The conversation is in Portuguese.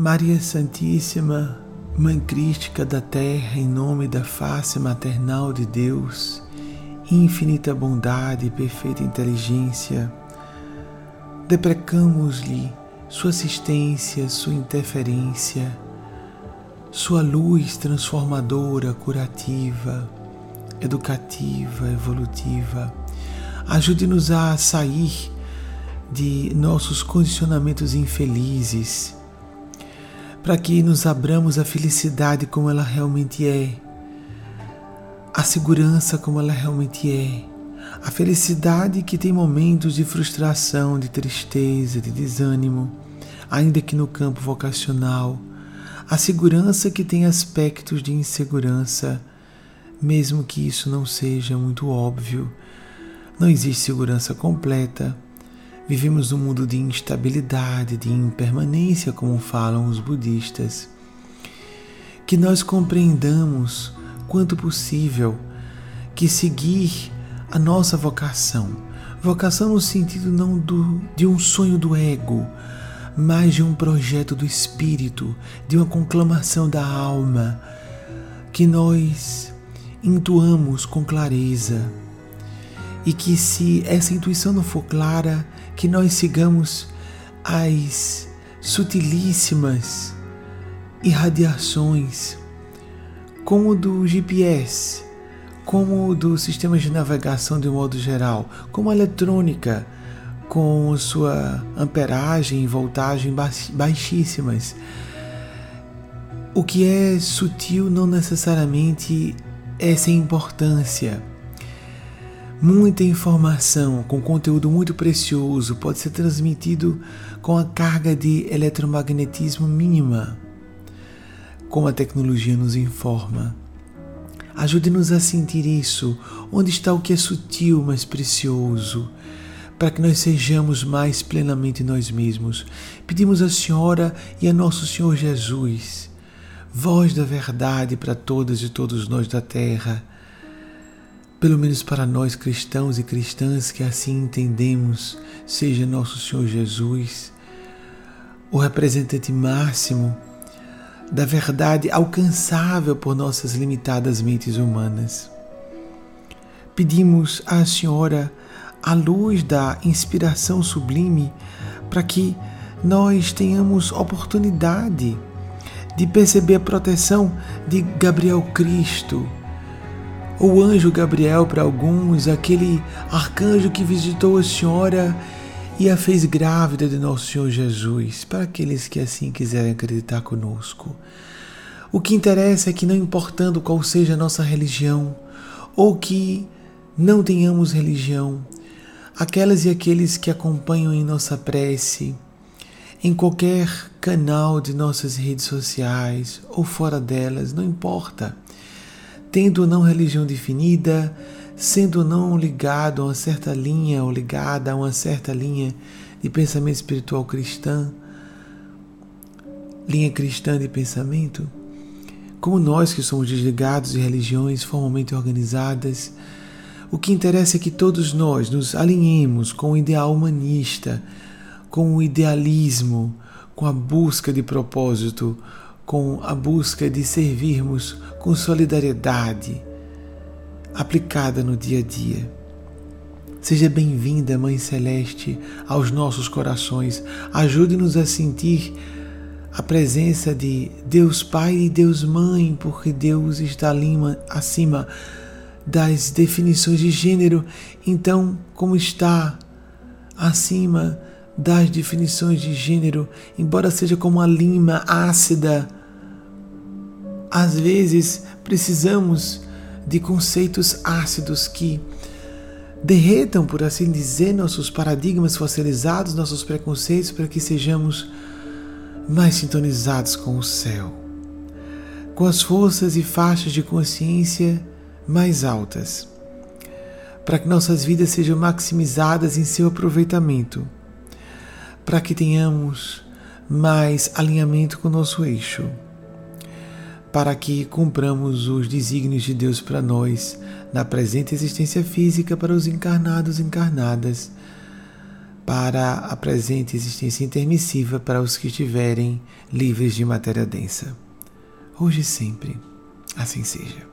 Maria Santíssima, Mãe Crística da Terra, em nome da face maternal de Deus, infinita bondade e perfeita inteligência, deprecamos-lhe sua assistência, sua interferência, sua luz transformadora, curativa, educativa, evolutiva. Ajude-nos a sair de nossos condicionamentos infelizes para que nos abramos à felicidade como ela realmente é, a segurança como ela realmente é, a felicidade que tem momentos de frustração, de tristeza, de desânimo, ainda que no campo vocacional, a segurança que tem aspectos de insegurança, mesmo que isso não seja muito óbvio. Não existe segurança completa Vivemos num mundo de instabilidade, de impermanência, como falam os budistas. Que nós compreendamos, quanto possível, que seguir a nossa vocação, vocação no sentido não do, de um sonho do ego, mas de um projeto do espírito, de uma conclamação da alma, que nós intuamos com clareza. E que se essa intuição não for clara, que nós sigamos as sutilíssimas irradiações, como do GPS, como do sistema de navegação de um modo geral, como a eletrônica, com sua amperagem e voltagem baixíssimas. O que é sutil não necessariamente é sem importância. Muita informação com conteúdo muito precioso pode ser transmitido com a carga de eletromagnetismo mínima, como a tecnologia nos informa. Ajude-nos a sentir isso, onde está o que é sutil, mas precioso, para que nós sejamos mais plenamente nós mesmos. Pedimos à Senhora e a Nosso Senhor Jesus, voz da verdade para todas e todos nós da terra pelo menos para nós cristãos e cristãs que assim entendemos, seja nosso Senhor Jesus o representante máximo da verdade alcançável por nossas limitadas mentes humanas. Pedimos à Senhora a luz da inspiração sublime para que nós tenhamos oportunidade de perceber a proteção de Gabriel Cristo o anjo Gabriel para alguns, aquele arcanjo que visitou a Senhora e a fez grávida de nosso Senhor Jesus, para aqueles que assim quiserem acreditar conosco. O que interessa é que, não importando qual seja a nossa religião, ou que não tenhamos religião, aquelas e aqueles que acompanham em nossa prece, em qualquer canal de nossas redes sociais ou fora delas, não importa tendo não religião definida, sendo não ligado a uma certa linha ou ligada a uma certa linha de pensamento espiritual cristã, linha cristã de pensamento, como nós que somos desligados de religiões formalmente organizadas, o que interessa é que todos nós nos alinhemos com o ideal humanista, com o idealismo, com a busca de propósito, com a busca de servirmos com solidariedade aplicada no dia a dia. Seja bem-vinda, Mãe Celeste, aos nossos corações. Ajude-nos a sentir a presença de Deus Pai e Deus Mãe, porque Deus está acima das definições de gênero. Então, como está acima das definições de gênero, embora seja como a lima ácida, às vezes precisamos de conceitos ácidos que derretam, por assim dizer, nossos paradigmas fossilizados, nossos preconceitos, para que sejamos mais sintonizados com o céu, com as forças e faixas de consciência mais altas, para que nossas vidas sejam maximizadas em seu aproveitamento, para que tenhamos mais alinhamento com o nosso eixo para que cumpramos os desígnios de Deus para nós, na presente existência física, para os encarnados e encarnadas, para a presente existência intermissiva para os que estiverem livres de matéria densa. Hoje e sempre, assim seja.